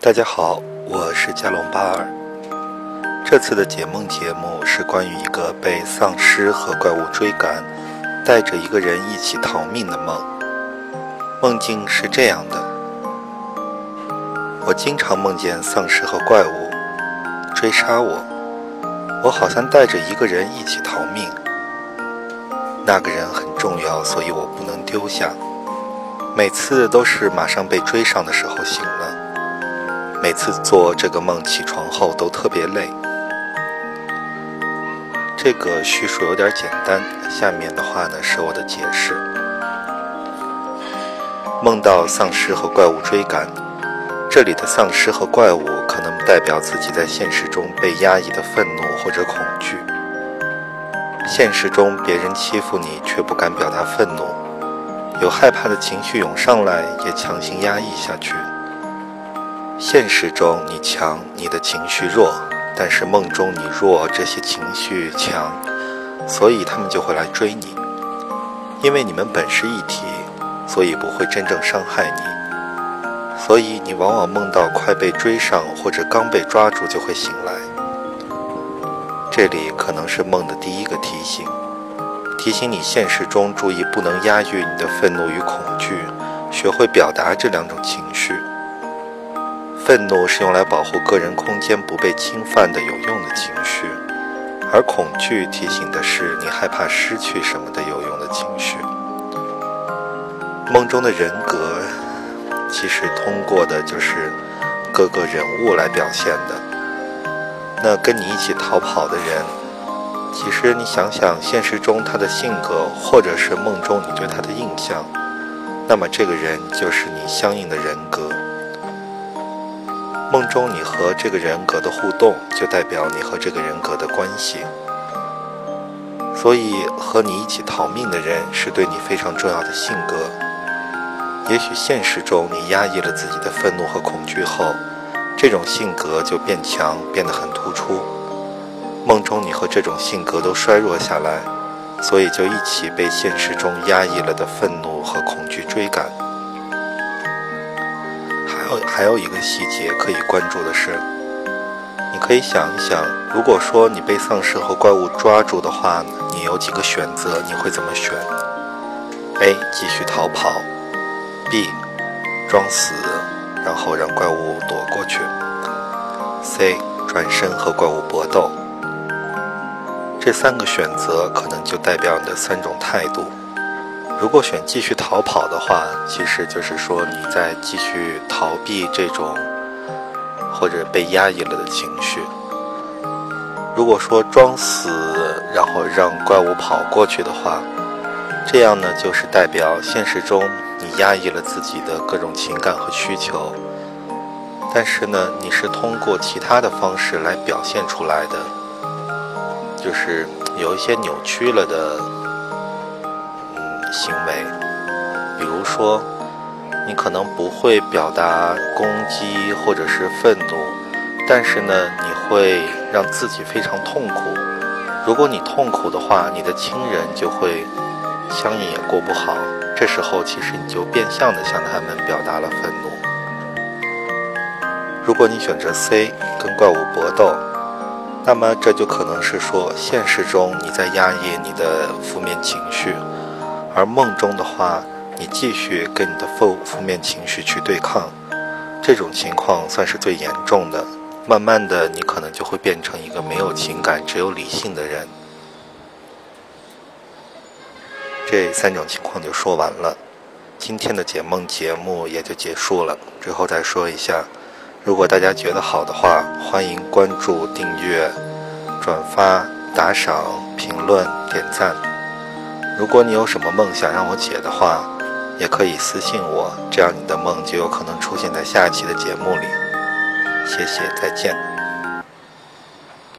大家好，我是加隆巴尔。这次的解梦节目是关于一个被丧尸和怪物追赶，带着一个人一起逃命的梦。梦境是这样的：我经常梦见丧尸和怪物追杀我，我好像带着一个人一起逃命。那个人很重要，所以我不能丢下。每次都是马上被追上的时候醒了。每次做这个梦起床后都特别累。这个叙述有点简单，下面的话呢是我的解释。梦到丧尸和怪物追赶，这里的丧尸和怪物可能代表自己在现实中被压抑的愤怒或者恐惧。现实中别人欺负你却不敢表达愤怒，有害怕的情绪涌上来也强行压抑下去。现实中你强，你的情绪弱。但是梦中你弱，这些情绪强，所以他们就会来追你。因为你们本是一体，所以不会真正伤害你。所以你往往梦到快被追上或者刚被抓住就会醒来。这里可能是梦的第一个提醒，提醒你现实中注意不能压抑你的愤怒与恐惧，学会表达这两种情绪。愤怒是用来保护个人空间不被侵犯的有用的情绪，而恐惧提醒的是你害怕失去什么的有用的情绪。梦中的人格其实通过的就是各个人物来表现的。那跟你一起逃跑的人，其实你想想现实中他的性格，或者是梦中你对他的印象，那么这个人就是你相应的人格。梦中你和这个人格的互动，就代表你和这个人格的关系。所以和你一起逃命的人是对你非常重要的性格。也许现实中你压抑了自己的愤怒和恐惧后，这种性格就变强，变得很突出。梦中你和这种性格都衰弱下来，所以就一起被现实中压抑了的愤怒和恐惧追赶。哦还有一个细节可以关注的是，你可以想一想，如果说你被丧尸和怪物抓住的话，你有几个选择？你会怎么选？A. 继续逃跑；B. 装死，然后让怪物躲过去；C. 转身和怪物搏斗。这三个选择可能就代表你的三种态度。如果选继续逃跑的话，其实就是说你在继续逃避这种或者被压抑了的情绪。如果说装死，然后让怪物跑过去的话，这样呢就是代表现实中你压抑了自己的各种情感和需求，但是呢你是通过其他的方式来表现出来的，就是有一些扭曲了的。行为，比如说，你可能不会表达攻击或者是愤怒，但是呢，你会让自己非常痛苦。如果你痛苦的话，你的亲人就会相应也过不好。这时候，其实你就变相的向他们表达了愤怒。如果你选择 C，跟怪物搏斗，那么这就可能是说，现实中你在压抑你的负面情绪。而梦中的话，你继续跟你的负负面情绪去对抗，这种情况算是最严重的。慢慢的，你可能就会变成一个没有情感、只有理性的人。这三种情况就说完了，今天的解梦节目也就结束了。最后再说一下，如果大家觉得好的话，欢迎关注、订阅、转发、打赏、评论、点赞。如果你有什么梦想让我解的话，也可以私信我，这样你的梦就有可能出现在下期的节目里。谢谢，再见。